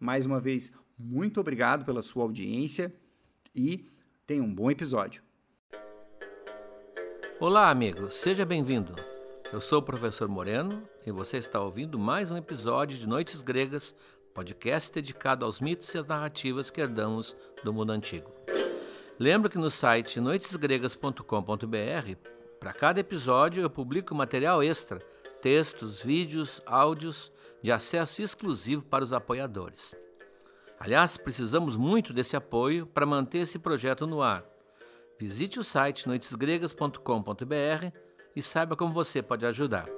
mais uma vez, muito obrigado pela sua audiência e tenha um bom episódio. Olá, amigo, seja bem-vindo. Eu sou o professor Moreno e você está ouvindo mais um episódio de Noites Gregas, podcast dedicado aos mitos e às narrativas que herdamos do mundo antigo. Lembro que no site noitesgregas.com.br, para cada episódio eu publico material extra, textos, vídeos, áudios de acesso exclusivo para os apoiadores. Aliás, precisamos muito desse apoio para manter esse projeto no ar. Visite o site noitesgregas.com.br e saiba como você pode ajudar.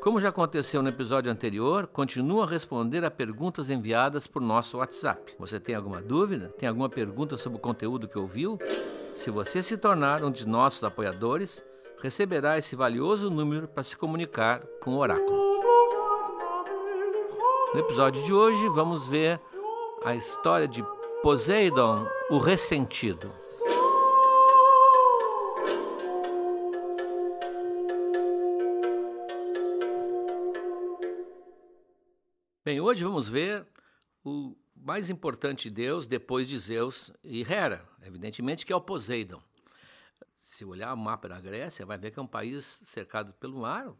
Como já aconteceu no episódio anterior, continuo a responder a perguntas enviadas por nosso WhatsApp. Você tem alguma dúvida? Tem alguma pergunta sobre o conteúdo que ouviu? Se você se tornar um de nossos apoiadores, receberá esse valioso número para se comunicar com o oráculo. No episódio de hoje, vamos ver a história de Poseidon, o ressentido. Bem, hoje vamos ver o mais importante deus depois de Zeus e Hera, evidentemente que é o Poseidon se olhar o mapa da Grécia, vai ver que é um país cercado pelo mar,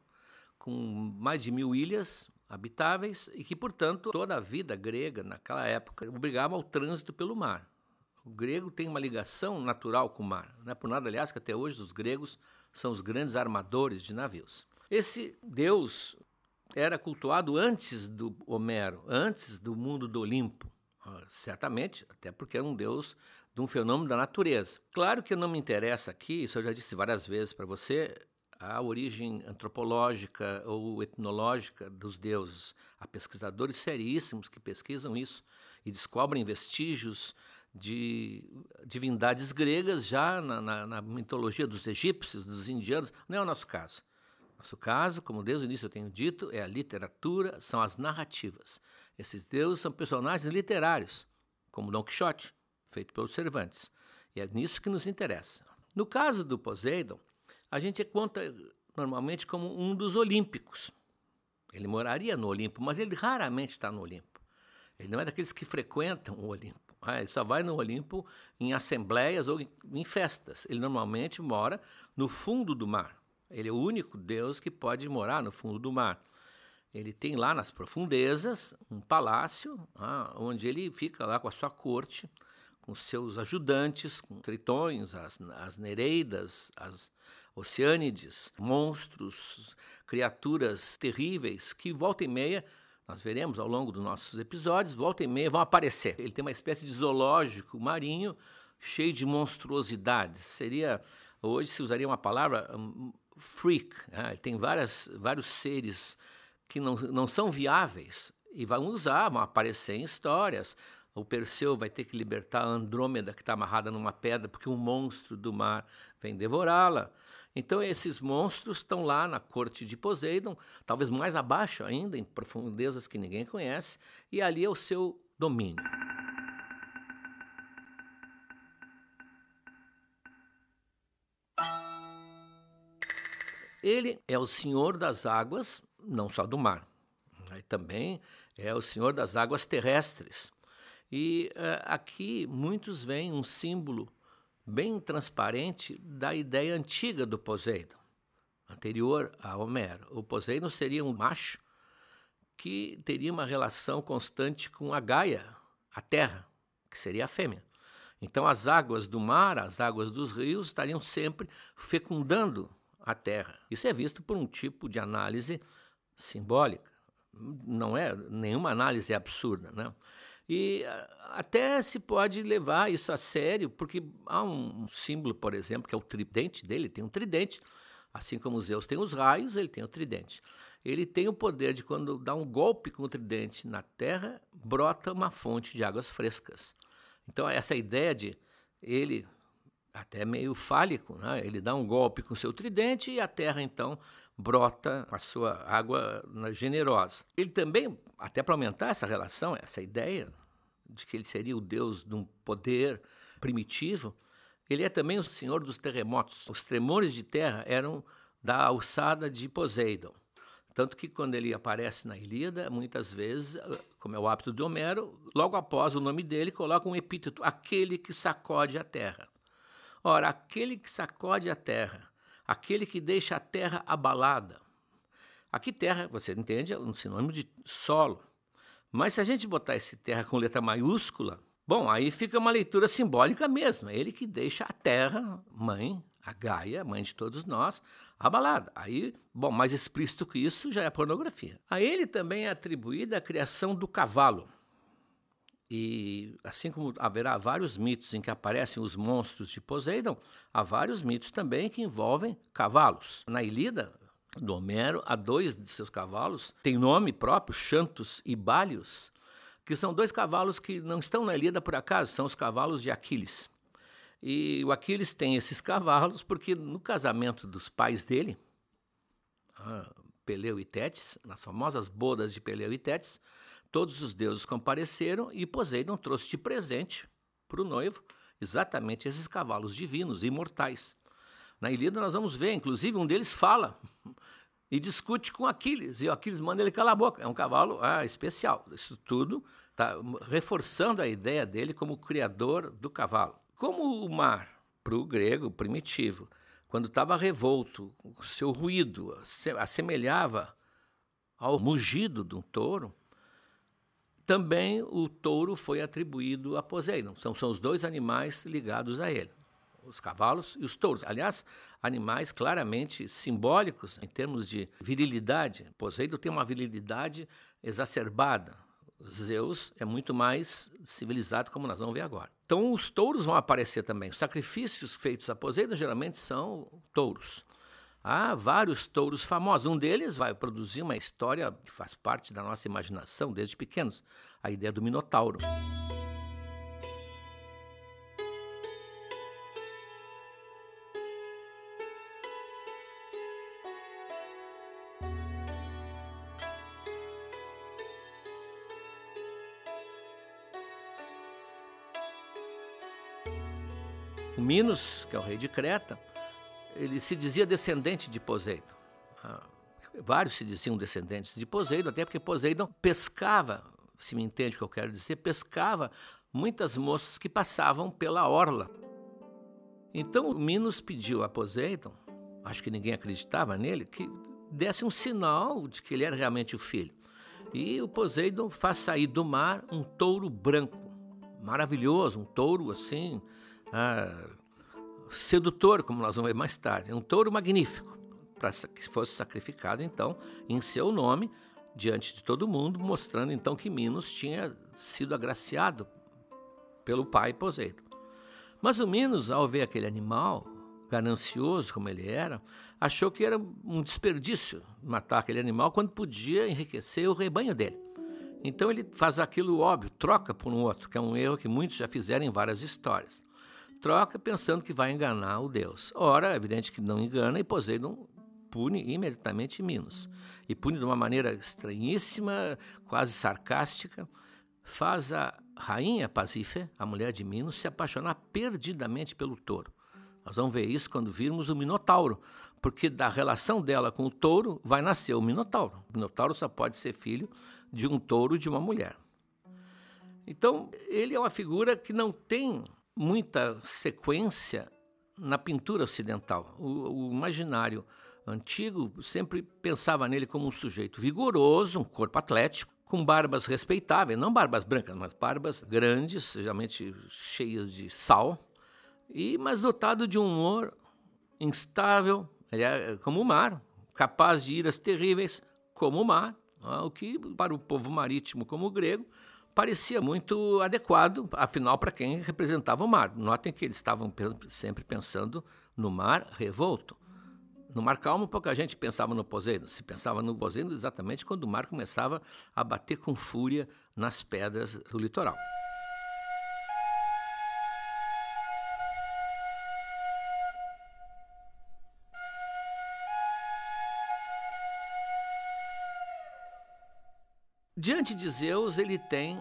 com mais de mil ilhas habitáveis e que, portanto, toda a vida grega naquela época obrigava ao trânsito pelo mar. O grego tem uma ligação natural com o mar. Não é por nada, aliás, que até hoje os gregos são os grandes armadores de navios. Esse deus era cultuado antes do Homero, antes do mundo do Olimpo. Ah, certamente, até porque era um deus de um fenômeno da natureza. Claro que não me interessa aqui, isso eu já disse várias vezes para você, a origem antropológica ou etnológica dos deuses. Há pesquisadores seríssimos que pesquisam isso e descobrem vestígios de divindades gregas já na, na, na, mitologia dos egípcios, dos indianos. Não é o nosso caso. Nosso caso, como desde o início eu tenho dito, é a literatura, são as narrativas. Esses deuses são personagens literários, como Dom Quixote, feito pelos Cervantes. E é nisso que nos interessa. No caso do Poseidon, a gente conta normalmente como um dos olímpicos. Ele moraria no Olimpo, mas ele raramente está no Olimpo. Ele não é daqueles que frequentam o Olimpo. Ah, ele só vai no Olimpo em assembleias ou em festas. Ele normalmente mora no fundo do mar. Ele é o único Deus que pode morar no fundo do mar. Ele tem lá nas profundezas um palácio, ah, onde ele fica lá com a sua corte com seus ajudantes, com tritões, as, as nereidas, as oceânides, monstros, criaturas terríveis que volta e meia nós veremos ao longo dos nossos episódios, volta e meia vão aparecer. Ele tem uma espécie de zoológico marinho cheio de monstruosidades. Seria, hoje se usaria uma palavra um, freak. Né? Tem várias, vários seres que não, não são viáveis e vão usar, vão aparecer em histórias. O Perseu vai ter que libertar a Andrômeda, que está amarrada numa pedra, porque um monstro do mar vem devorá-la. Então, esses monstros estão lá na corte de Poseidon, talvez mais abaixo ainda, em profundezas que ninguém conhece, e ali é o seu domínio. Ele é o senhor das águas, não só do mar, também é o senhor das águas terrestres. E uh, aqui muitos veem um símbolo bem transparente da ideia antiga do Poseidon, anterior a Homero. O Poseidon seria um macho que teria uma relação constante com a Gaia, a terra, que seria a fêmea. Então as águas do mar, as águas dos rios estariam sempre fecundando a terra. Isso é visto por um tipo de análise simbólica. Não é nenhuma análise absurda, né? E até se pode levar isso a sério, porque há um símbolo, por exemplo, que é o tridente dele, tem um tridente, assim como Zeus tem os raios, ele tem o tridente. Ele tem o poder de, quando dá um golpe com o tridente na terra, brota uma fonte de águas frescas. Então, essa ideia de ele, até meio fálico, né? ele dá um golpe com seu tridente e a terra, então, brota a sua água generosa. Ele também, até para aumentar essa relação, essa ideia de que ele seria o deus de um poder primitivo, ele é também o senhor dos terremotos. Os tremores de terra eram da alçada de Poseidon. Tanto que quando ele aparece na Ilíada, muitas vezes, como é o hábito de Homero, logo após o nome dele, coloca um epíteto, aquele que sacode a terra. Ora, aquele que sacode a terra, aquele que deixa a terra abalada. Aqui terra, você entende, é um sinônimo de solo. Mas se a gente botar esse terra com letra maiúscula, bom, aí fica uma leitura simbólica mesmo. É ele que deixa a terra, mãe, a Gaia, mãe de todos nós, abalada. Aí, bom, mais explícito que isso já é pornografia. A ele também é atribuída a criação do cavalo. E assim como haverá vários mitos em que aparecem os monstros de Poseidon, há vários mitos também que envolvem cavalos. Na Ilíada, do Homero, há dois de seus cavalos, tem nome próprio, Xantos e Bálios, que são dois cavalos que não estão na Ilíada por acaso, são os cavalos de Aquiles. E o Aquiles tem esses cavalos porque no casamento dos pais dele, Peleu e Tétis, nas famosas bodas de Peleu e Tétis, todos os deuses compareceram e Poseidon trouxe de presente para o noivo exatamente esses cavalos divinos, imortais. Na Ilíada nós vamos ver, inclusive um deles fala e discute com Aquiles, e o Aquiles manda ele calar a boca. É um cavalo ah, especial. Isso tudo está reforçando a ideia dele como criador do cavalo. Como o mar, para o grego primitivo, quando estava revolto, o seu ruído assemelhava ao mugido de um touro, também o touro foi atribuído a Poseidon. São, são os dois animais ligados a ele os cavalos e os touros. Aliás, animais claramente simbólicos em termos de virilidade. Poseidon tem uma virilidade exacerbada. Zeus é muito mais civilizado, como nós vamos ver agora. Então, os touros vão aparecer também. Os sacrifícios feitos a Poseidon geralmente são touros. Há vários touros famosos. Um deles vai produzir uma história que faz parte da nossa imaginação desde pequenos a ideia do Minotauro. O Minos, que é o rei de Creta, ele se dizia descendente de Poseidon. Ah, vários se diziam descendentes de Poseidon, até porque Poseidon pescava, se me entende o que eu quero dizer, pescava muitas moças que passavam pela orla. Então Minos pediu a Poseidon, acho que ninguém acreditava nele, que desse um sinal de que ele era realmente o filho. E o Poseidon faz sair do mar um touro branco, maravilhoso, um touro assim, ah, sedutor, como nós vamos ver mais tarde. Um touro magnífico, para que fosse sacrificado, então, em seu nome, diante de todo mundo, mostrando então que Minos tinha sido agraciado pelo pai Poseidon. Mas o Minos, ao ver aquele animal, ganancioso como ele era, achou que era um desperdício matar aquele animal quando podia enriquecer o rebanho dele. Então ele faz aquilo óbvio, troca por um outro, que é um erro que muitos já fizeram em várias histórias. Troca pensando que vai enganar o Deus. Ora, é evidente que não engana e Poseidon pune imediatamente Minos. E pune de uma maneira estranhíssima, quase sarcástica. Faz a rainha Pasífae, a mulher de Minos, se apaixonar perdidamente pelo touro. Nós vamos ver isso quando virmos o Minotauro, porque da relação dela com o touro vai nascer o Minotauro. O Minotauro só pode ser filho de um touro de uma mulher. Então, ele é uma figura que não tem muita sequência na pintura ocidental. O, o imaginário antigo sempre pensava nele como um sujeito vigoroso, um corpo atlético, com barbas respeitáveis, não barbas brancas, mas barbas grandes, geralmente cheias de sal, e mas dotado de um humor instável, é como o mar, capaz de iras terríveis, como o mar, o que para o povo marítimo como o grego parecia muito adequado, afinal, para quem representava o mar. Notem que eles estavam sempre pensando no mar revolto. No mar calmo, pouca gente pensava no Poseidon. Se pensava no Poseidon exatamente quando o mar começava a bater com fúria nas pedras do litoral. Diante de Zeus, ele tem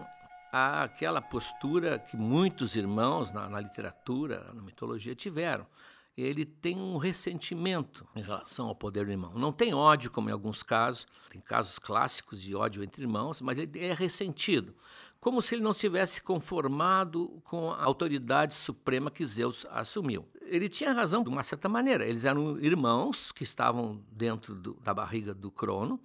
aquela postura que muitos irmãos na, na, literatura, na mitologia tiveram. Ele tem um ressentimento em relação ao poder do irmão. Não tem ódio, como em alguns casos, tem casos clássicos de ódio entre irmãos, mas ele é ressentido, como se ele não tivesse conformado com a autoridade suprema que Zeus assumiu. Ele tinha razão de uma certa maneira. Eles eram irmãos que estavam dentro do, da barriga do Crono,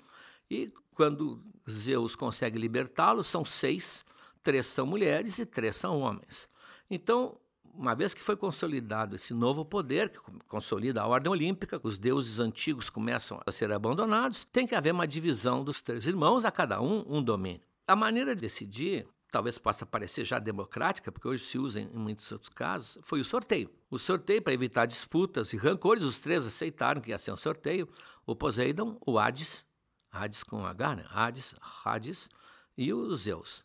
e quando Zeus consegue libertá-los, são seis, três são mulheres e três são homens. Então, uma vez que foi consolidado esse novo poder, que consolida a ordem olímpica, os deuses antigos começam a ser abandonados, tem que haver uma divisão dos três irmãos, a cada um um domínio. A maneira de decidir, talvez possa parecer já democrática, porque hoje se usa em muitos outros casos, foi o sorteio. O sorteio, para evitar disputas e rancores, os três aceitaram que ia ser um sorteio: o Poseidon, o Hades Hades com H, né? Hades, Hades e os Zeus.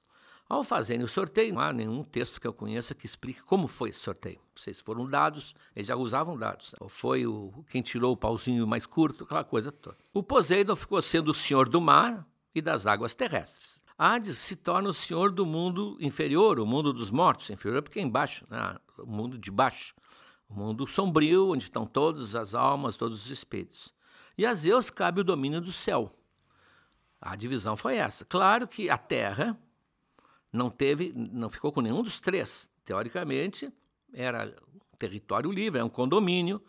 Ao fazerem o sorteio, não há nenhum texto que eu conheça que explique como foi esse sorteio. Vocês foram dados, eles já usavam dados. Ou foi o, quem tirou o pauzinho mais curto, aquela coisa toda. O Poseidon ficou sendo o senhor do mar e das águas terrestres. Hades se torna o senhor do mundo inferior, o mundo dos mortos. Inferior porque é embaixo, né? o mundo de baixo. O mundo sombrio, onde estão todas as almas, todos os espíritos. E a Zeus cabe o domínio do céu. A divisão foi essa. Claro que a Terra não teve, não ficou com nenhum dos três. Teoricamente, era território livre, é um condomínio.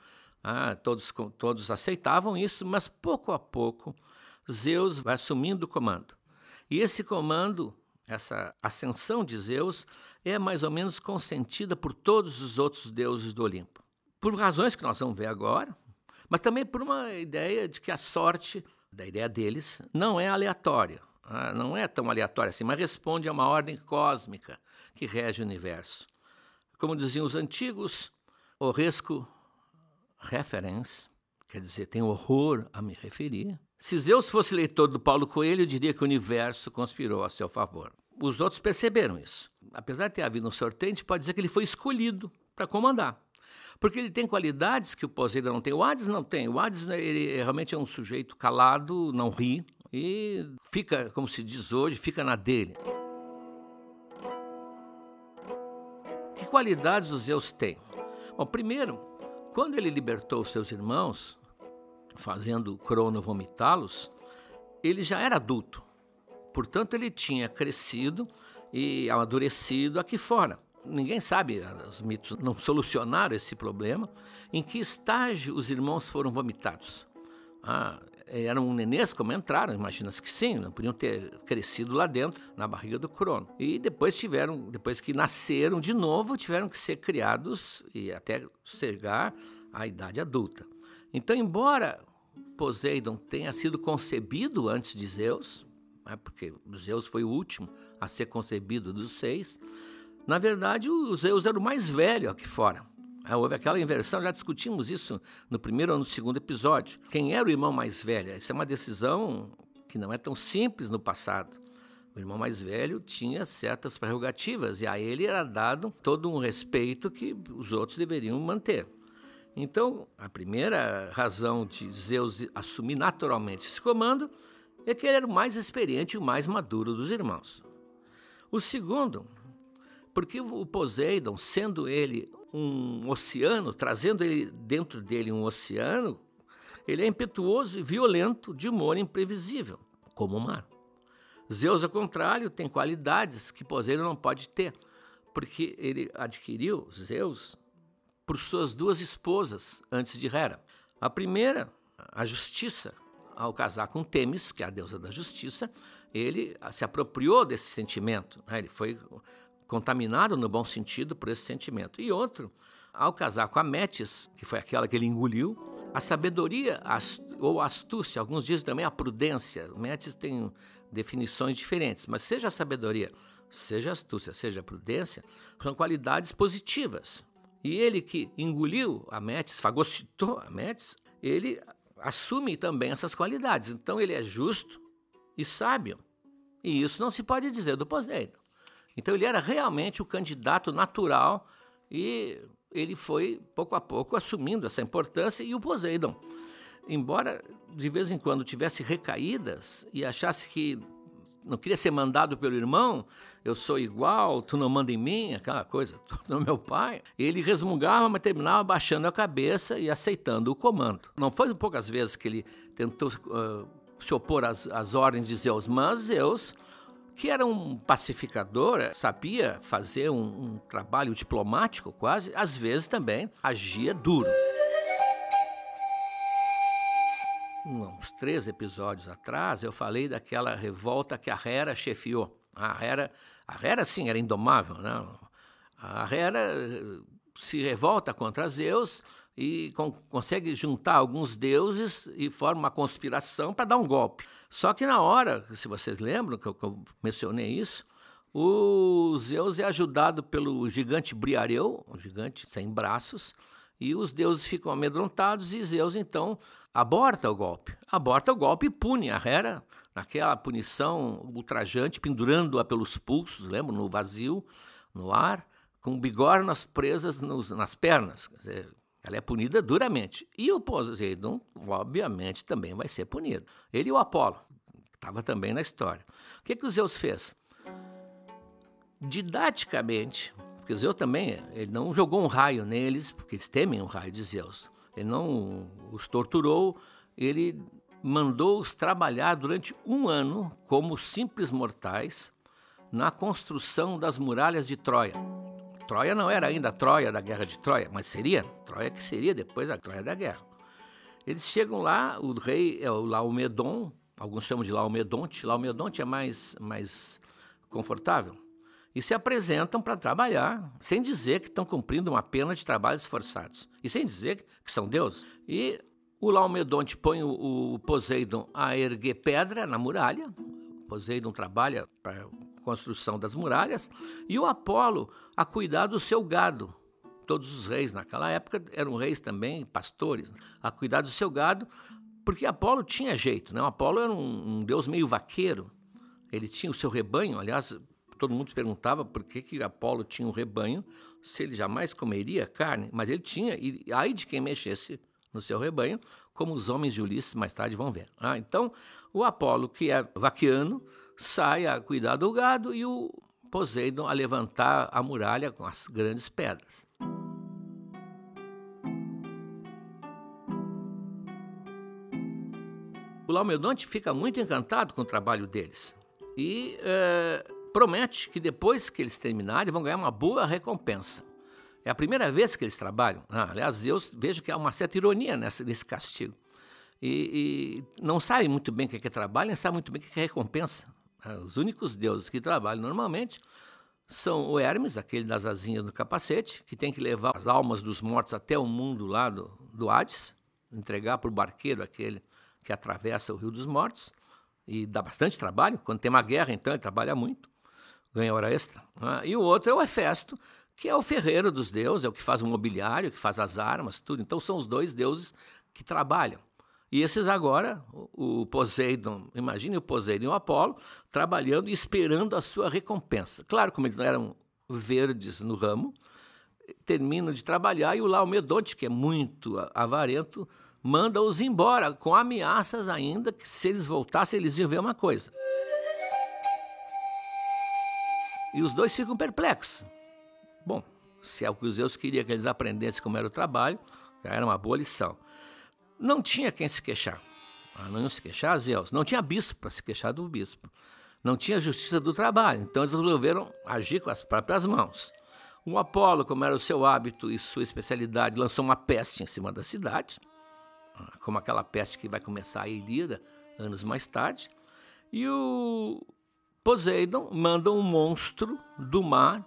Ah, todos, todos aceitavam isso, mas pouco a pouco Zeus vai assumindo o comando. E esse comando, essa ascensão de Zeus, é mais ou menos consentida por todos os outros deuses do Olimpo. Por razões que nós vamos ver agora, mas também por uma ideia de que a sorte da ideia deles, não é aleatório, ah, não é tão aleatório assim, mas responde a uma ordem cósmica que rege o universo. Como diziam os antigos, risco referens, quer dizer, tem horror a me referir. Se Zeus fosse leitor do Paulo Coelho, eu diria que o universo conspirou a seu favor. Os outros perceberam isso. Apesar de ter havido um gente pode dizer que ele foi escolhido para comandar. Porque ele tem qualidades que o Poseidon não tem. O Hades não tem. O Hades né, ele realmente é um sujeito calado, não ri e fica, como se diz hoje, fica na dele. Que qualidades os Zeus têm? Bom, primeiro, quando ele libertou os seus irmãos, fazendo Crono vomitá-los, ele já era adulto. Portanto, ele tinha crescido e amadurecido aqui fora ninguém sabe, os mitos não solucionaram esse problema. Em que estágio os irmãos foram vomitados? Ah, eram nenês como entraram, imagina-se que sim, não podiam ter crescido lá dentro, na barriga do Crono. E depois tiveram, depois que nasceram de novo, tiveram que ser criados e até chegar à idade adulta. Então, embora Poseidon tenha sido concebido antes de Zeus, né, porque Zeus foi o último a ser concebido dos seis, Na verdade, o Zeus era o mais velho aqui fora. Ah, houve aquela inversão, já discutimos isso no primeiro ou no segundo episódio. Quem era o irmão mais velho? Essa é uma decisão que não é tão simples no passado. O irmão mais velho tinha certas prerrogativas e a ele era dado todo um respeito que os outros deveriam manter. Então, a primeira razão de Zeus assumir naturalmente esse comando é que ele era o mais experiente e o mais maduro dos irmãos. O segundo, porque o Poseidon, sendo ele um oceano, trazendo ele dentro dele um oceano, ele é impetuoso e violento, de humor imprevisível, como o mar. Zeus, ao contrário, tem qualidades que Poseidon não pode ter, porque ele adquiriu Zeus por suas duas esposas antes de Hera. A primeira, a justiça, ao casar com Temis, que é a deusa da justiça, ele se apropriou desse sentimento, né? ele foi contaminado no bom sentido por esse sentimento. E outro, ao casar com a Metis, que foi aquela que ele engoliu, a sabedoria ou astúcia, alguns dizem também a prudência. Metis tem definições diferentes, mas seja a sabedoria, seja a astúcia, seja a prudência, são qualidades positivas. E ele que engoliu a Metis, fagocitou a Metis, ele assume também essas qualidades. Então ele é justo e sábio. E isso não se pode dizer do Poseidon. Então ele era realmente o candidato natural e ele foi pouco a pouco assumindo essa importância e o Poseidon, embora de vez em quando tivesse recaídas e achasse que não queria ser mandado pelo irmão, eu sou igual, tu não manda em mim, aquela coisa, tu não é meu pai. Ele resmungava, mas terminava baixando a cabeça e aceitando o comando. Não foi poucas vezes que ele tentou uh, se opor às, às ordens de Zeus, mas Zeus que era um pacificador, eh, sabia fazer um, um trabalho diplomático quase, às vezes também agia duro. Uns três episódios atrás, eu falei daquela revolta que a Hera chefiou. A Hera, a Hera sim, era indomável. Né? A Hera eh, se revolta contra Zeus e con consegue juntar alguns deuses e forma uma conspiração para dar um golpe. Só que na hora, se vocês lembram que eu, que eu mencionei isso, o Zeus é ajudado pelo gigante Briareu, um gigante sem braços, e os deuses ficam amedrontados e Zeus então aborta o golpe. Aborta o golpe e pune a Hera naquela punição ultrajante, pendurando-a pelos pulsos, lembra, no vazio, no ar, com bigornas presas nos, nas pernas. Quer dizer, ela é punida duramente. E o Poseidon, obviamente, também vai ser punido. Ele e o Apolo, que estava também na história. O que, que o Zeus fez? Didaticamente, porque Zeus também ele não jogou um raio neles, porque eles temem o raio de Zeus. Ele não os torturou, ele mandou-os trabalhar durante um ano como simples mortais na construção das muralhas de Troia. Troia não era ainda a Troia da Guerra de Troia, mas seria. Troia que seria depois a Troia da Guerra. Eles chegam lá, o rei é o Laomedon, alguns chamam de Laomedonte, Laomedonte é mais, mais confortável, e se apresentam para trabalhar, sem dizer que estão cumprindo uma pena de trabalhos forçados, e sem dizer que são deuses. E o Laomedonte põe o, o Poseidon a erguer pedra na muralha, Poseidon trabalha para construção das muralhas, e o Apolo a cuidar do seu gado. Todos os reis naquela época eram reis também, pastores, a cuidar do seu gado, porque Apolo tinha jeito, né? Apolo era um, um deus meio vaqueiro, ele tinha o seu rebanho, aliás, todo mundo perguntava por que, que Apolo tinha um rebanho, se ele jamais comeria carne, mas ele tinha, e aí de quem mexesse no seu rebanho, como os homens de Ulisses mais tarde vão ver. Ah, então, o Apolo, que é vaquiano, sai a cuidar do gado e o Poseidon a levantar a muralha com as grandes pedras. O Laomedonte fica muito encantado com o trabalho deles e é, promete que depois que eles terminarem vão ganhar uma boa recompensa. É a primeira vez que eles trabalham. Ah, aliás, Deus vejo que há uma certa ironia nessa, nesse castigo. E, e não sabe muito bem o que é, trabalho, nem sabe muito bem o que é recompensa. É, os únicos deuses que trabalham normalmente são o Hermes, aquele das asinhas do capacete, que tem que levar as almas dos mortos até o mundo lá do, do Hades, entregar para o barqueiro, aquele que atravessa o Rio dos Mortos, e dá bastante trabalho. Quando tem uma guerra, então, ele trabalha muito. ganha hora extra. Né? E o outro é o Hefesto, que é o ferreiro dos deuses, é o que faz o mobiliário, que faz as armas, tudo. Então são os dois deuses que trabalham. E esses agora, o Poseidon, imagine o Poseidon e o Apolo, trabalhando e esperando a sua recompensa. Claro, como eles não eram verdes no ramo, terminam de trabalhar e o Laomedonte, que é muito avarento, manda-os embora, com ameaças ainda que se eles voltassem, eles iam ver uma coisa. E os dois ficam perplexos. Bom, se é o que os Zeus queria que eles aprendessem como era o trabalho, já era uma boa lição. Não tinha quem se queixar. Não se queixar, Zeus. Não tinha bispo para se queixar do bispo. Não tinha justiça do trabalho. Então eles resolveram agir com as próprias mãos. O Apolo, como era o seu hábito e sua especialidade, lançou uma peste em cima da cidade, ah, como aquela peste que vai começar a Ilíada anos mais tarde. E o Poseidon manda um monstro do mar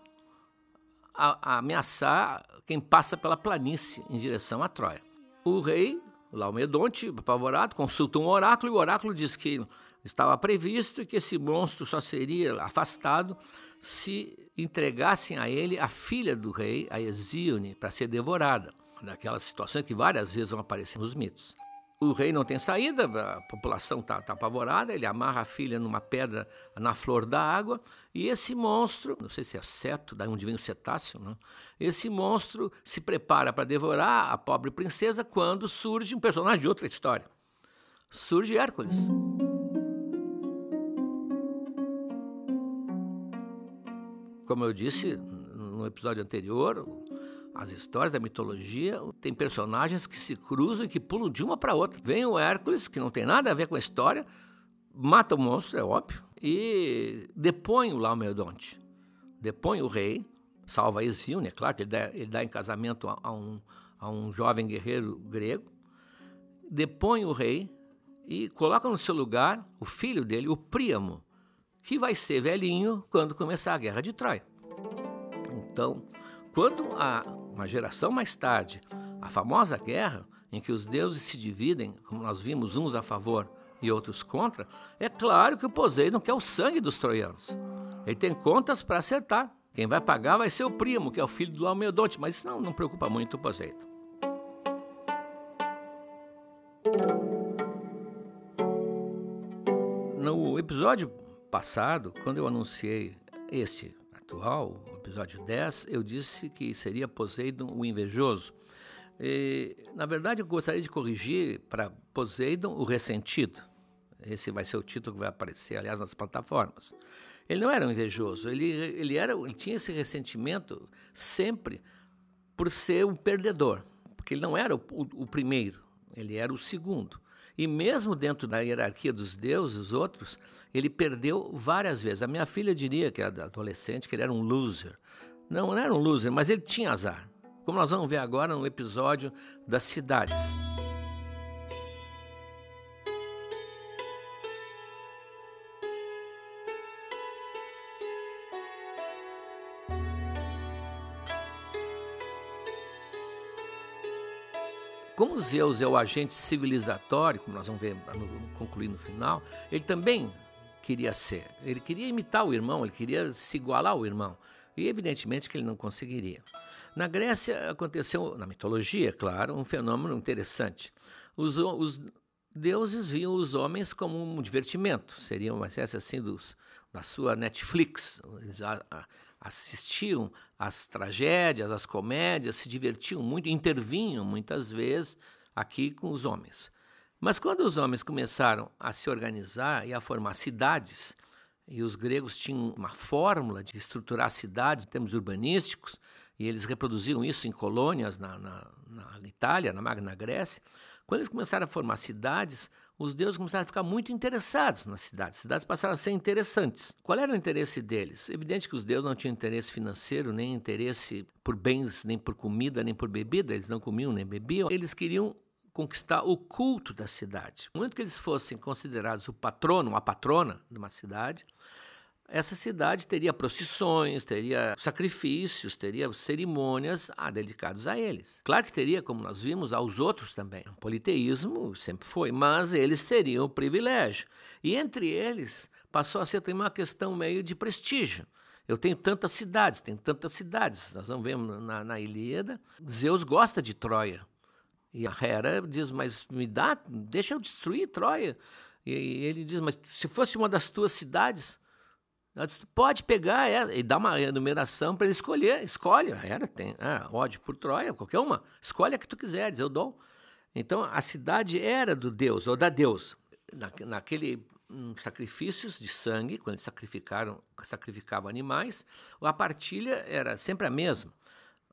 ameaçar quem passa pela planície em direção a Troia. O rei, Laomedonte, apavorado, consulta um oráculo e o oráculo diz que estava previsto que esse monstro só seria afastado se entregassem a ele a filha do rei, a Hesíone, para ser devorada. Daquelas situações que várias vezes vão aparecer nos mitos. O rei não tem saída, a população está tá apavorada, ele amarra a filha numa pedra na flor da água, e esse monstro, não sei se é ceto, da onde vem o cetáceo, não? esse monstro se prepara para devorar a pobre princesa quando surge um personagem de outra história. Surge Hércules. Como eu disse no episódio anterior, as histórias da mitologia tem personagens que se cruzam e que pulam de uma para outra. Vem o Hércules, que não tem nada a ver com a história, mata o monstro, é óbvio, e depõe o Laomedonte. Depõe o rei, salva Hesíone, é claro ele dá, ele dá em casamento a, a, um, a um jovem guerreiro grego. Depõe o rei e coloca no seu lugar o filho dele, o Príamo, que vai ser velhinho quando começar a guerra de Troia. Então, quando a, uma geração mais tarde, a famosa guerra em que os deuses se dividem, como nós vimos, uns a favor e outros contra, é claro que o Poseidon quer o sangue dos troianos. Ele tem contas para acertar. Quem vai pagar vai ser o primo, que é o filho do Laomedonte, mas isso não, não preocupa muito o Poseidon. No episódio passado, quando eu anunciei este atual, episódio 10, eu disse que seria Poseidon o invejoso. E, na verdade, eu gostaria de corrigir para Poseidon o ressentido. Esse vai ser o título que vai aparecer, aliás, nas plataformas. Ele não era um invejoso, ele, ele, era, ele tinha esse ressentimento sempre por ser um perdedor, porque ele não era o, o, o primeiro, ele era o segundo. E mesmo dentro da hierarquia dos deuses, os outros, ele perdeu várias vezes. A minha filha diria, que é adolescente, que ele era um loser. Não, não era um loser, mas ele tinha azar. Como nós vamos ver agora no episódio das cidades. Zeus é o agente civilizatório, como nós vamos ver no, concluir no final, ele também queria ser. Ele queria imitar o irmão, ele queria se igualar ao irmão. E evidentemente que ele não conseguiria. Na Grécia aconteceu, na mitologia, claro, um fenômeno interessante. Os, os deuses viam os homens como um divertimento, seria uma espécie assim dos, da sua Netflix. Eles assistiam às tragédias, às comédias, se divertiam muito, intervinham muitas vezes aqui com os homens. Mas quando os homens começaram a se organizar e a formar cidades, e os gregos tinham uma fórmula de estruturar cidades em termos urbanísticos, e eles reproduziam isso em colônias na, na, na Itália, na Magna Grécia, quando eles começaram a formar cidades, os deuses começaram a ficar muito interessados nas cidades. As cidades passaram a ser interessantes. Qual era o interesse deles? Evidente que os deuses não tinham interesse financeiro, nem interesse por bens, nem por comida, nem por bebida. Eles não comiam nem bebiam. Eles queriam conquistar o culto da cidade. Muito que eles fossem considerados o patrono, a patrona de uma cidade, essa cidade teria procissões, teria sacrifícios, teria cerimônias ah, dedicadas a eles. Claro que teria, como nós vimos, aos outros também. O politeísmo sempre foi, mas eles teriam o privilégio. E entre eles passou a ser também uma questão meio de prestígio. Eu tenho tantas cidades, tenho tantas cidades. Nós vamos ver na, na Ilíada. Zeus gosta de Troia. E a Hera diz: Mas me dá, deixa eu destruir Troia. E ele diz: Mas se fosse uma das tuas cidades, ela diz, pode pegar é, e dá uma enumeração para ele escolher. Escolhe, a Hera tem ah, ódio por Troia, qualquer uma. Escolhe a que tu quiseres, eu dou. Então a cidade era do Deus, ou da Deus. Na, naquele um, sacrifícios de sangue, quando eles sacrificaram, sacrificavam animais, a partilha era sempre a mesma.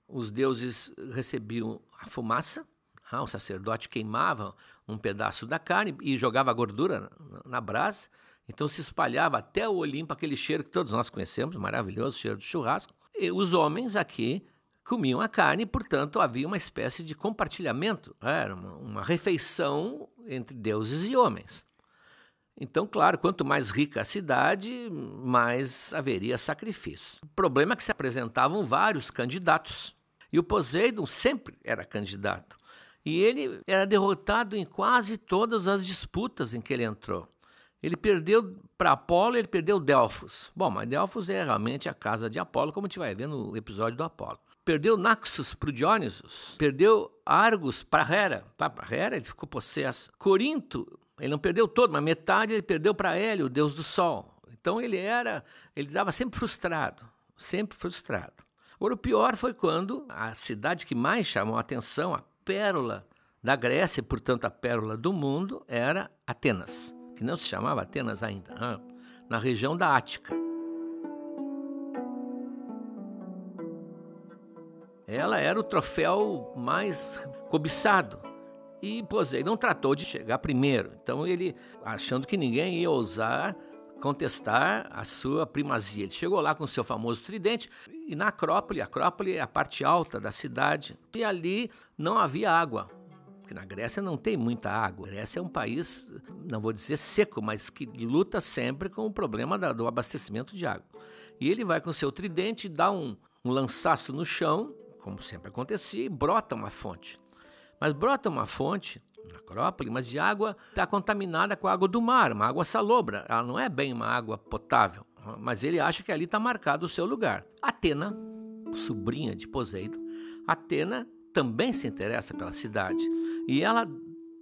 Os deuses recebiam a fumaça, ah, o sacerdote queimava um pedaço da carne e jogava a gordura na, na brasa, então se espalhava até o Olimpo aquele cheiro que todos nós conhecemos, maravilhoso cheiro de churrasco. E os homens aqui comiam a carne, portanto havia uma espécie de compartilhamento, era uma, uma refeição entre deuses e homens. Então, claro, quanto mais rica a cidade, mais haveria sacrifício. O problema é que se apresentavam vários candidatos. E o Poseidon sempre era candidato. E ele era derrotado em quase todas as disputas em que ele entrou. Ele perdeu para Apolo, ele perdeu Delfos. Bom, mas Delfos é realmente a casa de Apolo, como a gente vai ver no episódio do Apolo. Perdeu Naxos para Dionysos. Perdeu Argos para Hera. Para Hera ele ficou possesso. Corinto ele não perdeu todo, mas metade ele perdeu para Hélio, deus do sol. Então ele era, ele estava sempre frustrado, sempre frustrado. Agora, o pior foi quando a cidade que mais chamou a atenção, a pérola da Grécia, e portanto a pérola do mundo, era Atenas, que não se chamava Atenas ainda, na região da Ática. Ela era o troféu mais cobiçado e Poseidon tratou de chegar primeiro. Então ele, achando que ninguém ia ousar contestar a sua primazia. Ele chegou lá com seu famoso tridente e na Acrópole, a Acrópole é a parte alta da cidade, e ali não havia água. Na Grécia não tem muita água. A Grécia é um país, não vou dizer seco, mas que luta sempre com o problema da, do abastecimento de água. E ele vai com seu tridente, dá um, um lançaço no chão, como sempre acontecia, e brota uma fonte. Mas brota uma fonte na Acrópole, mas de água está contaminada com a água do mar, uma água salobra. Ela não é bem uma água potável, mas ele acha que ali está marcado o seu lugar. Atena, sobrinha de Poseidon, Atena também se interessa pela cidade e ela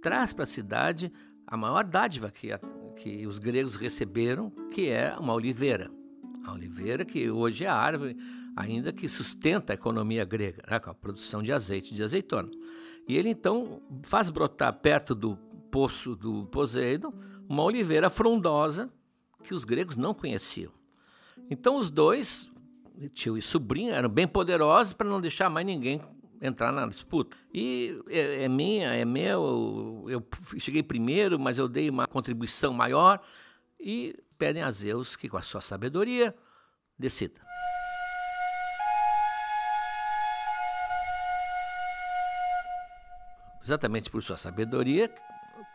traz para a cidade a maior dádiva que, a, que os gregos receberam, que é uma oliveira. A oliveira que hoje é a árvore ainda que sustenta a economia grega, né, com a produção de azeite de azeitona. E ele então faz brotar perto do poço do Poseidon uma oliveira frondosa que os gregos não conheciam. Então os dois, tio e sobrinho, eram bem poderosos para não deixar mais ninguém entrar na disputa. E é, é, minha, é meu, eu cheguei primeiro, mas eu dei uma contribuição maior e pedem a Zeus que com a sua sabedoria decida. exatamente por sua sabedoria,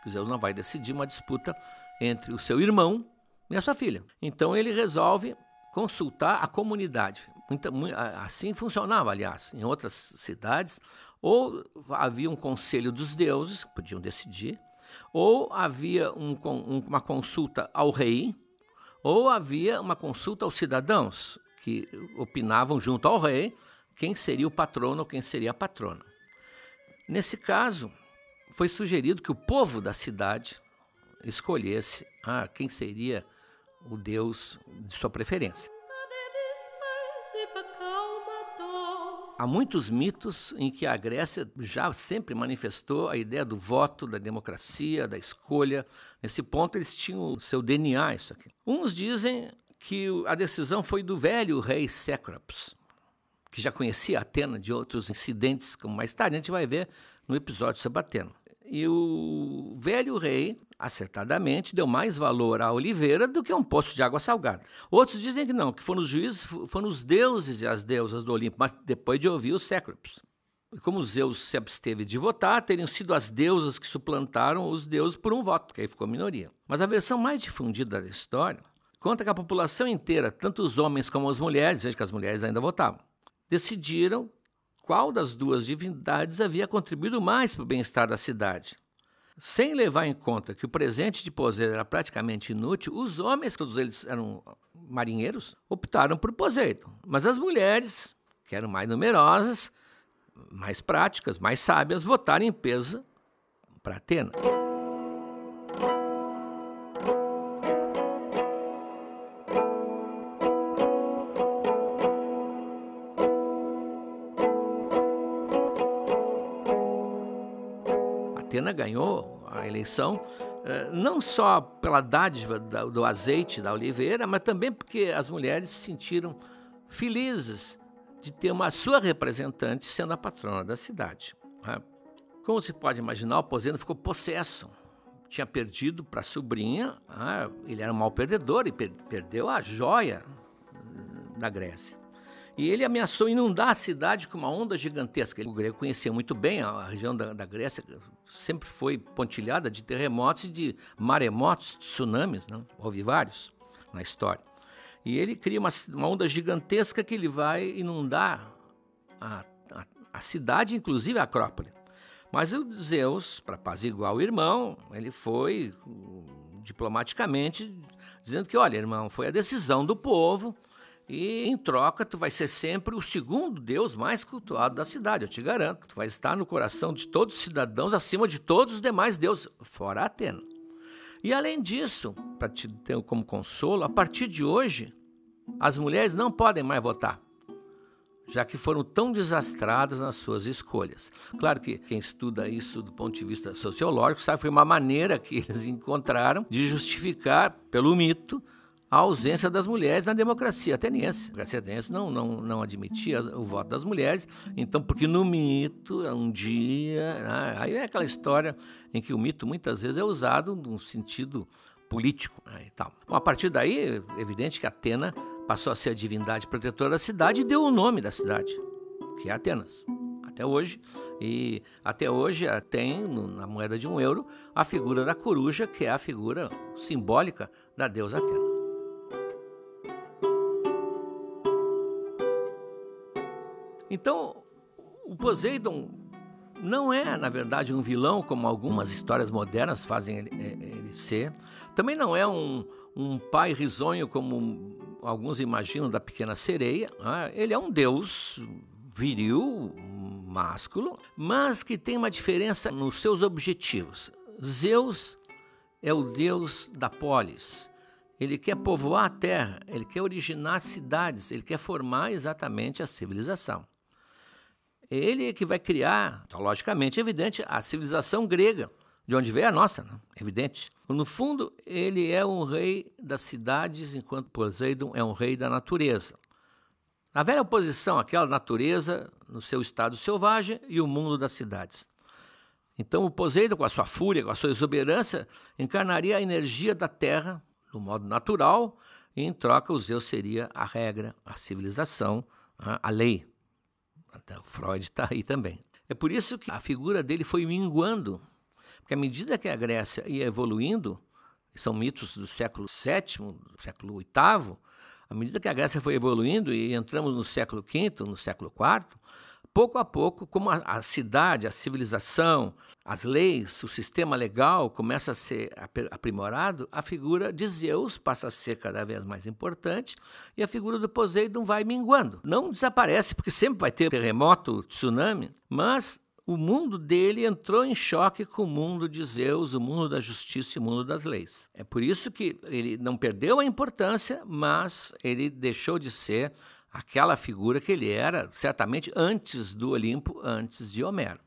Zeus não vai decidir uma disputa entre o seu irmão e a sua filha. Então ele resolve consultar a comunidade. Muita, assim funcionava, aliás, em outras cidades, ou havia um conselho dos deuses, podiam decidir, ou havia um, uma consulta ao rei, ou havia uma consulta aos cidadãos, que opinavam junto ao rei quem seria o patrono ou quem seria a patrona. Nesse caso, foi sugerido que o povo da cidade escolhesse ah, quem seria o deus de sua preferência. Há muitos mitos em que a Grécia já sempre manifestou a ideia do voto, da democracia, da escolha. Nesse ponto, eles tinham o seu DNA, isso aqui. Uns dizem que a decisão foi do velho rei Cécrops, que já conhecia Atena de outros incidentes, como mais tarde a gente vai ver no episódio sobre Atena. E o velho rei, acertadamente, deu mais valor à oliveira do que a um poço de água salgada. Outros dizem que não, que foram os juízes, foram os deuses e as deusas do Olimpo, mas depois de ouvir os Cécropes. E como Zeus se absteve de votar, teriam sido as deusas que suplantaram os deuses por um voto, que aí ficou minoria. Mas a versão mais difundida da história conta que a população inteira, tanto os homens como as mulheres, veja que as mulheres ainda votavam, decidiram qual das duas divindades havia contribuído mais para o bem-estar da cidade. Sem levar em conta que o presente de Poseidon era praticamente inútil, os homens, todos eles eram marinheiros optaram por Poseidon. Mas as mulheres, que eram mais numerosas, mais práticas, mais sábias, votaram em peso para Atenas. Atena ganhou a eleição eh, não só pela dádiva do azeite da oliveira, mas também porque as mulheres se sentiram felizes de ter uma sua representante sendo a patrona da cidade. Né? Como se pode imaginar, o Poseno ficou possesso. Tinha perdido para a sobrinha, né? ele era um mau perdedor e perdeu a joia da Grécia. E ele ameaçou inundar a cidade com uma onda gigantesca. O grego conhecia muito bem a, região da, da, Grécia, sempre foi pontilhada de terremotos e de maremotos, tsunamis, né? houve vários na história. E ele cria uma, uma onda gigantesca que ele vai inundar a, a, a cidade, inclusive a Acrópole. Mas o Zeus, para apaziguar o irmão, ele foi diplomaticamente dizendo que, olha, irmão, foi a decisão do povo e em troca, tu vai ser sempre o segundo Deus mais cultuado da cidade, eu te garanto. Tu vai estar no coração de todos os cidadãos acima de todos os demais deuses, fora Atena. E além disso, para te ter como consolo, a partir de hoje, as mulheres não podem mais votar, já que foram tão desastradas nas suas escolhas. Claro que quem estuda isso do ponto de vista sociológico sabe que foi uma maneira que eles encontraram de justificar, pelo mito, a ausência das mulheres na democracia ateniense. A democracia ateniense não, não, não admitia o voto das mulheres, então, porque no mito, um dia. Né, aí é aquela história em que o mito muitas vezes é usado num sentido político né, e tal. Bom, a partir daí, é evidente que Atena passou a ser a divindade protetora da cidade e deu o nome da cidade, que é Atenas. Até hoje, e até hoje tem na moeda de um euro a figura da coruja, que é a figura simbólica da deusa Atena. Então, o Poseidon não é, na verdade, um vilão, como algumas histórias modernas fazem ele, é, ele ser. Também não é um, um pai risonho, como alguns imaginam da pequena sereia. Né? Ele é um deus viril, másculo, mas que tem uma diferença nos seus objetivos. Zeus é o deus da polis. Ele quer povoar a terra, ele quer originar cidades, ele quer formar exatamente a civilização. Ele é que vai criar, então, logicamente, evidente, a civilização grega, de onde veio a nossa, né? evidente. No fundo, ele é um rei das cidades, enquanto Poseidon é um rei da natureza. Na velha oposição, aquela natureza no seu estado selvagem e o mundo das cidades. Então, o Poseidon, com a sua fúria, com a sua exuberância, encarnaria a energia da terra no modo natural, e em troca, o Zeus seria a regra, a civilização, a lei. Até o Freud está aí também. É por isso que a figura dele foi minguando, porque à medida que a Grécia ia evoluindo, são mitos do século VII, século VIII, à medida que a Grécia foi evoluindo e entramos no século V, no século IV, pouco a pouco, como a, a, cidade, a civilização, as leis, o sistema legal começa a ser aprimorado, a figura de Zeus passa a ser cada vez mais importante e a figura do Poseidon vai minguando. Não desaparece, porque sempre vai ter terremoto, tsunami, mas o mundo dele entrou em choque com o mundo de Zeus, o mundo da justiça e o mundo das leis. É por isso que ele não perdeu a importância, mas ele deixou de ser aquela figura que ele era, certamente antes do Olimpo, antes de Homero.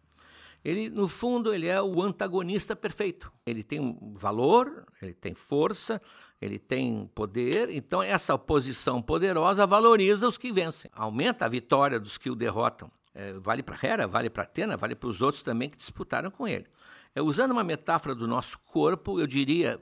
Ele, no fundo, ele é o antagonista perfeito. Ele tem valor, ele tem força, ele tem poder, então essa oposição poderosa valoriza os que vencem, aumenta a vitória dos que o derrotam. É, vale para Hera, vale para Atena, vale para os outros também que disputaram com ele. É, usando uma metáfora do nosso corpo, eu diria,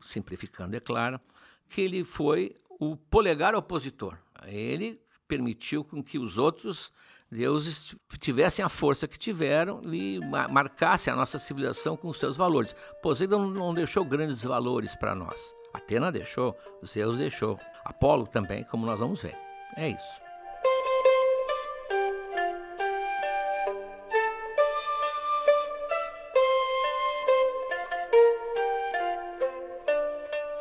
simplificando, é claro, que ele foi o polegar opositor. Ele permitiu com que os outros deuses tivessem a força que tiveram e marcassem a nossa civilização com seus valores. Poseidon não deixou grandes valores para nós. Atena deixou, Zeus deixou, Apolo também, como nós vamos ver. É isso.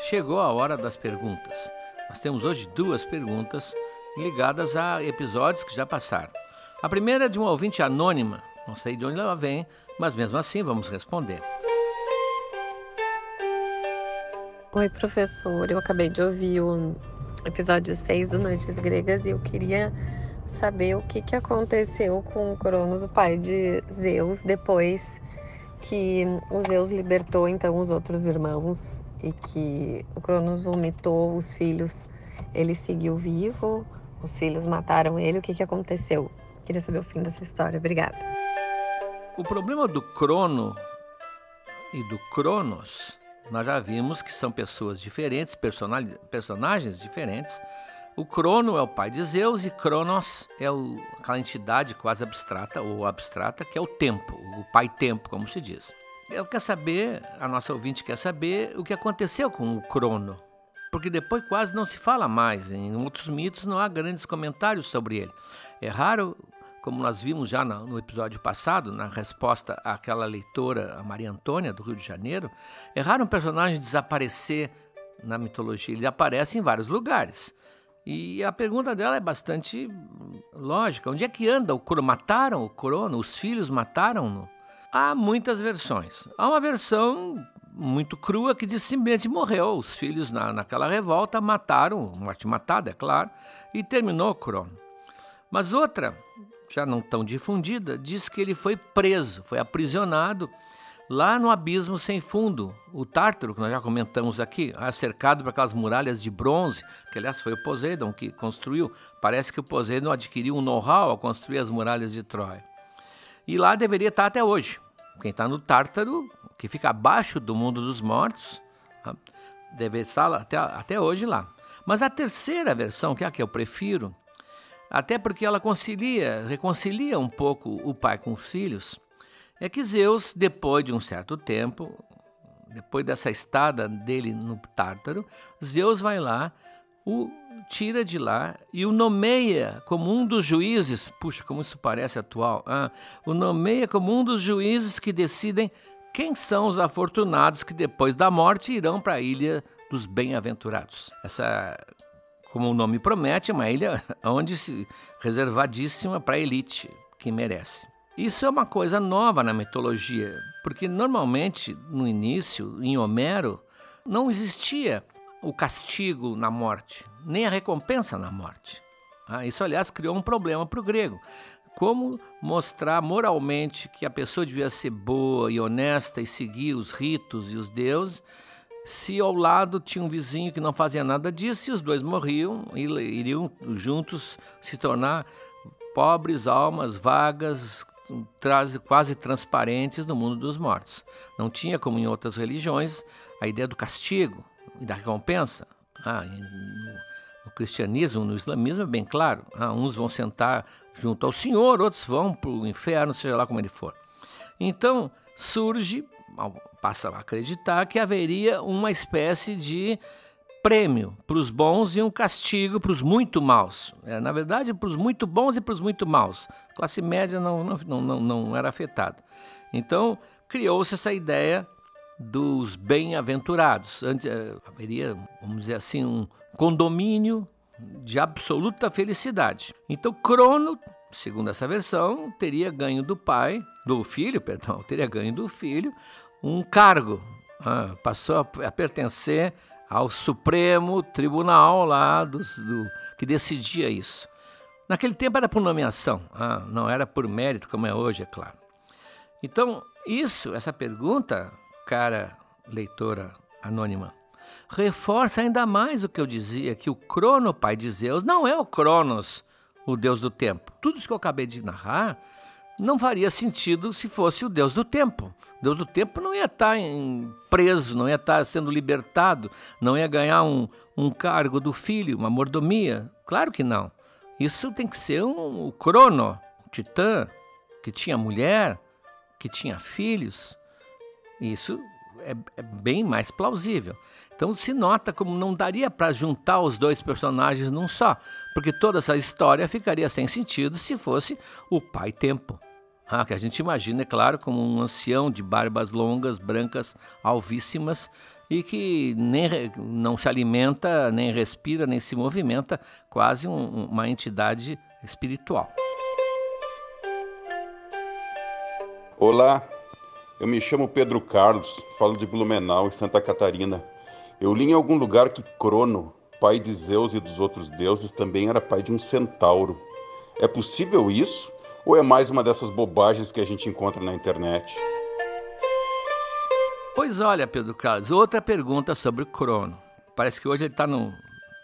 Chegou a hora das perguntas. Nós temos hoje duas perguntas ligadas a episódios que já passaram. A primeira é de uma ouvinte anônima, não sei de onde ela vem, mas mesmo assim vamos responder. Oi, professor. Eu acabei de ouvir o episódio 6 do Noites Gregas e eu queria saber o que, que aconteceu com o Cronos, o pai de Zeus, depois que o Zeus libertou então os outros irmãos e que o Cronos vomitou os filhos. Ele seguiu vivo, os filhos mataram ele. O que, que aconteceu? Queria saber o fim dessa história. Obrigada. O problema do Crono e do Cronos, nós já vimos que são pessoas diferentes, personagens diferentes. O Crono é o pai de Zeus e Cronos é o, aquela entidade quase abstrata ou abstrata que é o tempo, o pai tempo, como se diz. Eu quero saber, a nossa ouvinte quer saber o que aconteceu com o Crono, porque depois quase não se fala mais. Em outros mitos não há grandes comentários sobre ele. É raro como nós vimos já no episódio passado, na resposta àquela leitora, a Maria Antônia, do Rio de Janeiro, é raro um personagem desaparecer na mitologia. Ele aparece em vários lugares. E a pergunta dela é bastante lógica. Onde é que anda o Crono? Mataram o Crono? Os filhos mataram-no? Há muitas versões. Há uma versão muito crua que diz simplesmente morreu. Os filhos na, naquela revolta mataram, morte matada, é claro, e terminou Crono. Mas outra já não tão difundida, diz que ele foi preso, foi aprisionado lá no abismo sem fundo, o Tártaro, que nós já comentamos aqui, ah, cercado por aquelas muralhas de bronze, que aliás foi o Poseidon que construiu. Parece que o Poseidon adquiriu um know-how ao construir as muralhas de Troia. E lá deveria estar até hoje. Quem está no Tártaro, que fica abaixo do mundo dos mortos, ah, deve estar até, até hoje lá. Mas a terceira versão, que é a que eu prefiro, até porque ela concilia, reconcilia um pouco o pai com os filhos, é que Zeus, depois de um certo tempo, depois dessa estada dele no Tártaro, Zeus vai lá, o tira de lá e o nomeia como um dos juízes. Puxa, como isso parece atual. Ah, o nomeia como um dos juízes que decidem quem são os afortunados que depois da morte irão para a ilha dos bem-aventurados. Essa como o nome promete, é uma ilha onde se reservadíssima para a elite que merece. Isso é uma coisa nova na mitologia, porque normalmente no início, em Homero, não existia o castigo na morte, nem a recompensa na morte. Ah, isso, aliás, criou um problema para o grego. Como mostrar moralmente que a pessoa devia ser boa e honesta e seguir os ritos e os deuses, se ao lado tinha um vizinho que não fazia nada disso, e os dois morriam e iriam juntos se tornar pobres almas vagas, quase transparentes no mundo dos mortos. Não tinha, como em outras religiões, a ideia do castigo e da recompensa. Ah, cristianismo, no islamismo é bem claro. Ah, uns vão sentar junto ao Senhor, outros vão para o inferno, seja lá como ele for. Então surge passa a acreditar que haveria uma espécie de prêmio para os bons e um castigo para os muito maus. É, na verdade, para os muito bons e para os muito maus. A classe média não, não, não, não era afetada. Então, criou-se essa ideia dos bem-aventurados. Eh, haveria, vamos dizer assim, um condomínio de absoluta felicidade. Então, Crono, segundo essa versão, teria ganho do pai, do filho, perdão, teria ganho do filho um cargo, ah, passou a, a, pertencer ao Supremo Tribunal lá dos, do, que decidia isso. Naquele tempo era por nomeação, ah, não era por mérito como é hoje, é claro. Então, isso, essa pergunta, cara leitora anônima, reforça ainda mais o que eu dizia, que o Crono, pai de Zeus, não é o Cronos, o deus do tempo. Tudo isso que eu acabei de narrar não faria sentido se fosse o Deus do tempo. O Deus do tempo não ia estar preso, não ia estar sendo libertado, não ia ganhar um, um cargo do filho, uma mordomia. Claro que não. Isso tem que ser um, um crono, um titã, que tinha mulher, que tinha filhos. Isso é, é bem mais plausível. Então se nota como não daria para juntar os dois personagens num só, porque toda essa história ficaria sem sentido se fosse o pai tempo. Ah, que a gente imagina, é claro, como um ancião de barbas longas, brancas, alvíssimas, e que nem não se alimenta, nem respira, nem se movimenta, quase um, uma entidade espiritual. Olá, eu me chamo Pedro Carlos, falo de Blumenau, em Santa Catarina. Eu li em algum lugar que Crono, pai de Zeus e dos outros deuses, também era pai de um centauro. É possível isso? Ou é mais uma dessas bobagens que a gente encontra na internet? Pois olha, Pedro Carlos, outra pergunta sobre o Crono. Parece que hoje ele está no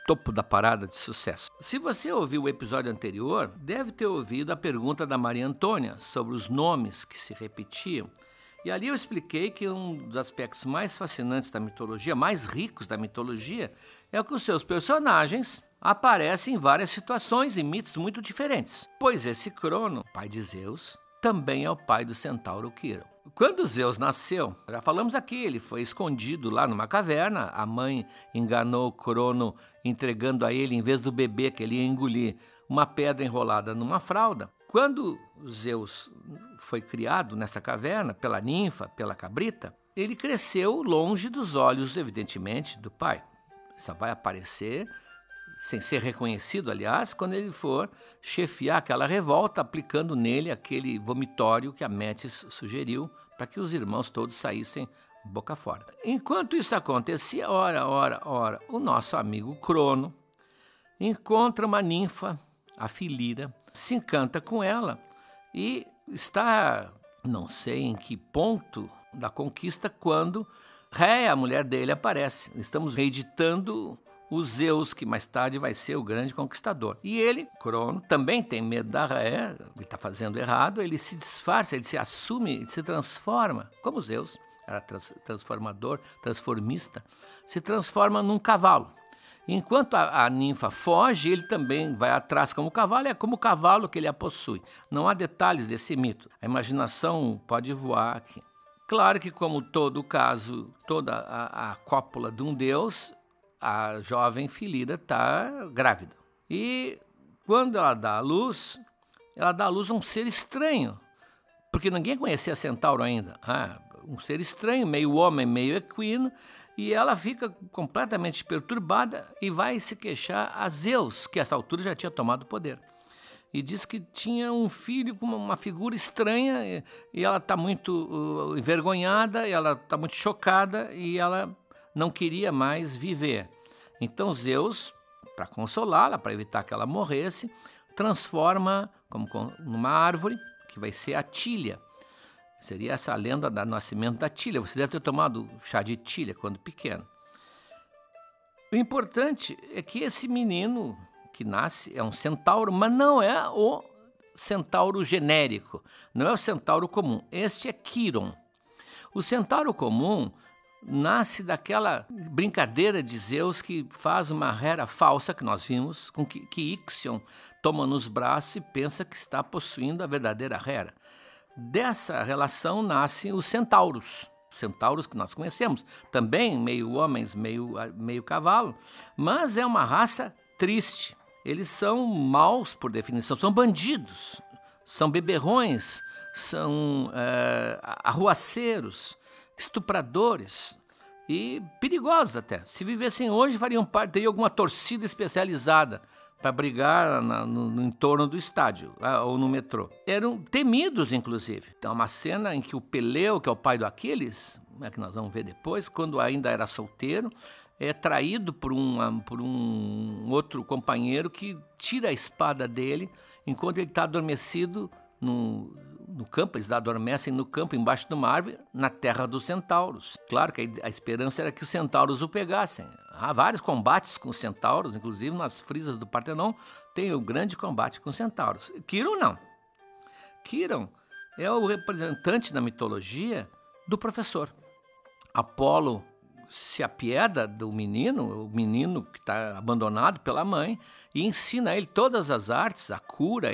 topo da parada de sucesso. Se você ouviu o episódio anterior, deve ter ouvido a pergunta da Maria Antônia sobre os nomes que se repetiam. E ali eu expliquei que um dos aspectos mais fascinantes da mitologia, mais ricos da mitologia, é que os seus personagens aparecem em várias situações e mitos muito diferentes. Pois esse Crono, pai de Zeus, também é o pai do centauro Quirón. Quando Zeus nasceu, já falamos aqui, ele foi escondido lá numa caverna. A mãe enganou Crono, entregando a ele, em vez do bebê que ele ia engolir, uma pedra enrolada numa fralda. Quando Zeus foi criado nessa caverna, pela ninfa, pela cabrita, ele cresceu longe dos olhos, evidentemente, do pai. Só vai aparecer sem ser reconhecido, aliás, quando ele for chefiar aquela revolta, aplicando nele aquele vomitório que a Metis sugeriu para que os irmãos todos saíssem boca fora. Enquanto isso acontecia, ora, ora, ora, o nosso amigo Crono encontra uma ninfa, a Filira, se encanta com ela e está, não sei em que ponto da conquista, quando Ré, a mulher dele, aparece. Estamos reeditando o Zeus, que mais tarde vai ser o grande conquistador. E ele, Crono, também tem medo da Ré, ele está fazendo errado, ele se disfarça, ele se assume, ele se transforma, como Zeus, era trans transformador, transformista, se transforma num cavalo. Enquanto a, a, ninfa foge, ele também vai atrás como cavalo, é como o cavalo que ele a possui. Não há detalhes desse mito. A imaginação pode voar aqui. Claro que, como todo caso, toda a, a cópula de um deus, a jovem Filida está grávida. E quando ela dá a luz, ela dá a luz a um ser estranho, porque ninguém conhecia Centauro ainda. Ah, um ser estranho, meio homem, meio equino, e ela fica completamente perturbada e vai se queixar a Zeus, que a essa altura já tinha tomado o poder. E diz que tinha um filho com uma figura estranha e ela está muito uh, envergonhada, e ela está muito chocada e ela não queria mais viver. Então Zeus, para consolá-la, para evitar que ela morresse, transforma como numa árvore que vai ser a tilha. Seria essa a lenda do nascimento da tilha. Você deve ter tomado chá de tilha quando pequeno. O importante é que esse menino que nasce é um centauro, mas não é o centauro genérico, não é o centauro comum. Este é Quiron. O centauro comum nasce daquela brincadeira de Zeus que faz uma Hera falsa que nós vimos, com que, que Ixion toma nos braços e pensa que está possuindo a verdadeira Hera. Dessa relação nascem os centauros, centauros que nós conhecemos, também meio homens, meio, meio cavalo, mas é uma raça triste. Eles são maus por definição, são bandidos, são beberrões, são é, arruaceiros, estupradores e perigosos até. Se vivessem hoje, fariam parte de alguma torcida especializada para brigar na, no, no, entorno do estádio ah, ou no metrô. Eram temidos, inclusive. Então, uma cena em que o Peleu, que é o pai do Aquiles, é que nós vamos ver depois, quando ainda era solteiro, é traído por, um por um outro companheiro que tira a espada dele enquanto ele está adormecido no campo, eles adormecem no campo, embaixo de uma árvore, na terra dos centauros. Claro que a esperança era que os centauros o pegassem. Há vários combates com os centauros, inclusive nas frisas do Partenon tem o grande combate com os centauros. Quiron não. Quiron é o representante na mitologia do professor. Apolo se apieda do menino, o menino que está abandonado pela mãe, e ensina a ele todas as artes, a cura,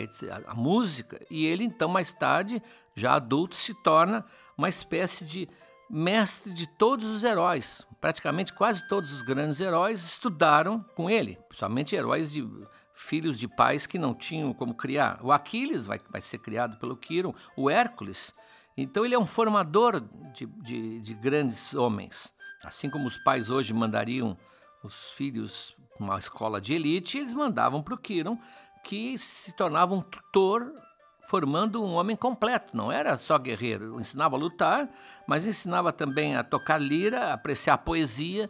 a, música, e ele então mais tarde, já adulto, se torna uma espécie de mestre de todos os heróis. Praticamente quase todos os grandes heróis estudaram com ele, somente heróis de filhos de pais que não tinham como criar. O Aquiles vai, vai ser criado pelo Quiron, o Hércules. Então ele é um formador de, de, de grandes homens. Assim como os pais hoje mandariam os filhos para uma escola de elite, eles mandavam para o Kiron, que se tornava um tutor formando um homem completo. Não era só guerreiro, ensinava a lutar, mas ensinava também a tocar lira, a apreciar a poesia,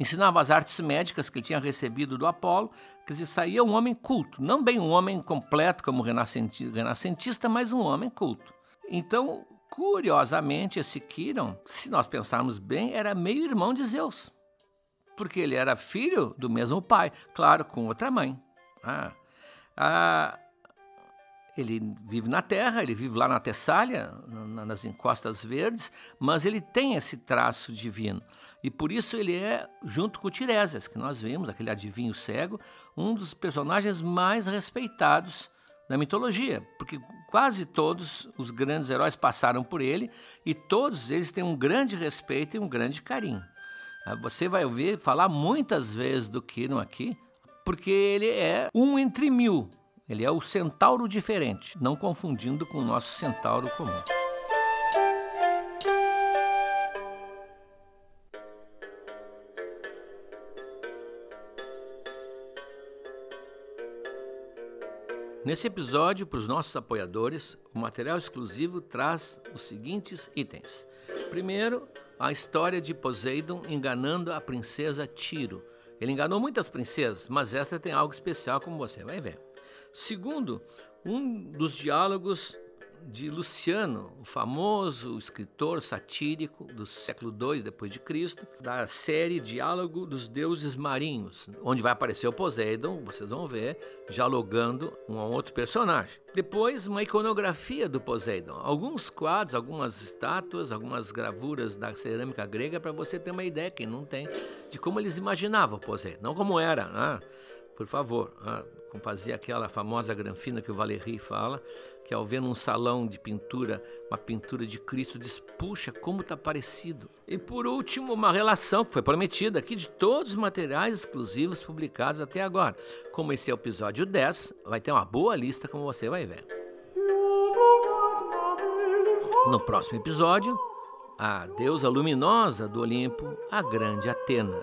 ensinava as artes médicas que ele tinha recebido do Apolo. Quer dizer, saía um homem culto, não bem um homem completo como renascentista, mas um homem culto. Então, curiosamente, esse Quiron, se nós pensarmos bem, era meio irmão de Zeus, porque ele era filho do mesmo pai, claro, com outra mãe. Ah, ah, ele vive na Terra, ele vive lá na Tessália, nas encostas verdes, mas ele tem esse traço divino. E por isso ele é, junto com Tiresias, que nós vimos, aquele adivinho cego, um dos personagens mais respeitados da mitologia, porque quase todos os grandes heróis passaram por ele e todos eles têm um grande respeito e um grande carinho. Ah, você vai ouvir falar muitas vezes do Kiron aqui, porque ele é um entre mil, ele é o centauro diferente, não confundindo com o nosso centauro comum. Nesse episódio, para os nossos apoiadores, o material exclusivo traz os seguintes itens. Primeiro, a história de Poseidon enganando a princesa Tiro. Ele enganou muitas princesas, mas esta tem algo especial, como você vai ver. Segundo, um dos diálogos de Luciano, o famoso escritor satírico do século II depois de Cristo, da série Diálogo dos Deuses Marinhos, onde vai aparecer o Poseidon, vocês vão ver, dialogando um outro personagem. Depois, uma iconografia do Poseidon, alguns quadros, algumas estátuas, algumas gravuras da cerâmica grega para você ter uma ideia, quem não tem, de como eles imaginavam o Poseidon, não como era, né? Por favor, ah, como fazia aquela famosa granfina que o Valéry fala, que ao ver num salão de pintura uma pintura de Cristo diz, puxa, como está parecido. E por último, uma relação que foi prometida aqui de todos os materiais exclusivos publicados até agora. Como esse é o episódio 10, vai ter uma boa lista como você vai ver. No próximo episódio, a deusa luminosa do Olimpo, a grande Atena.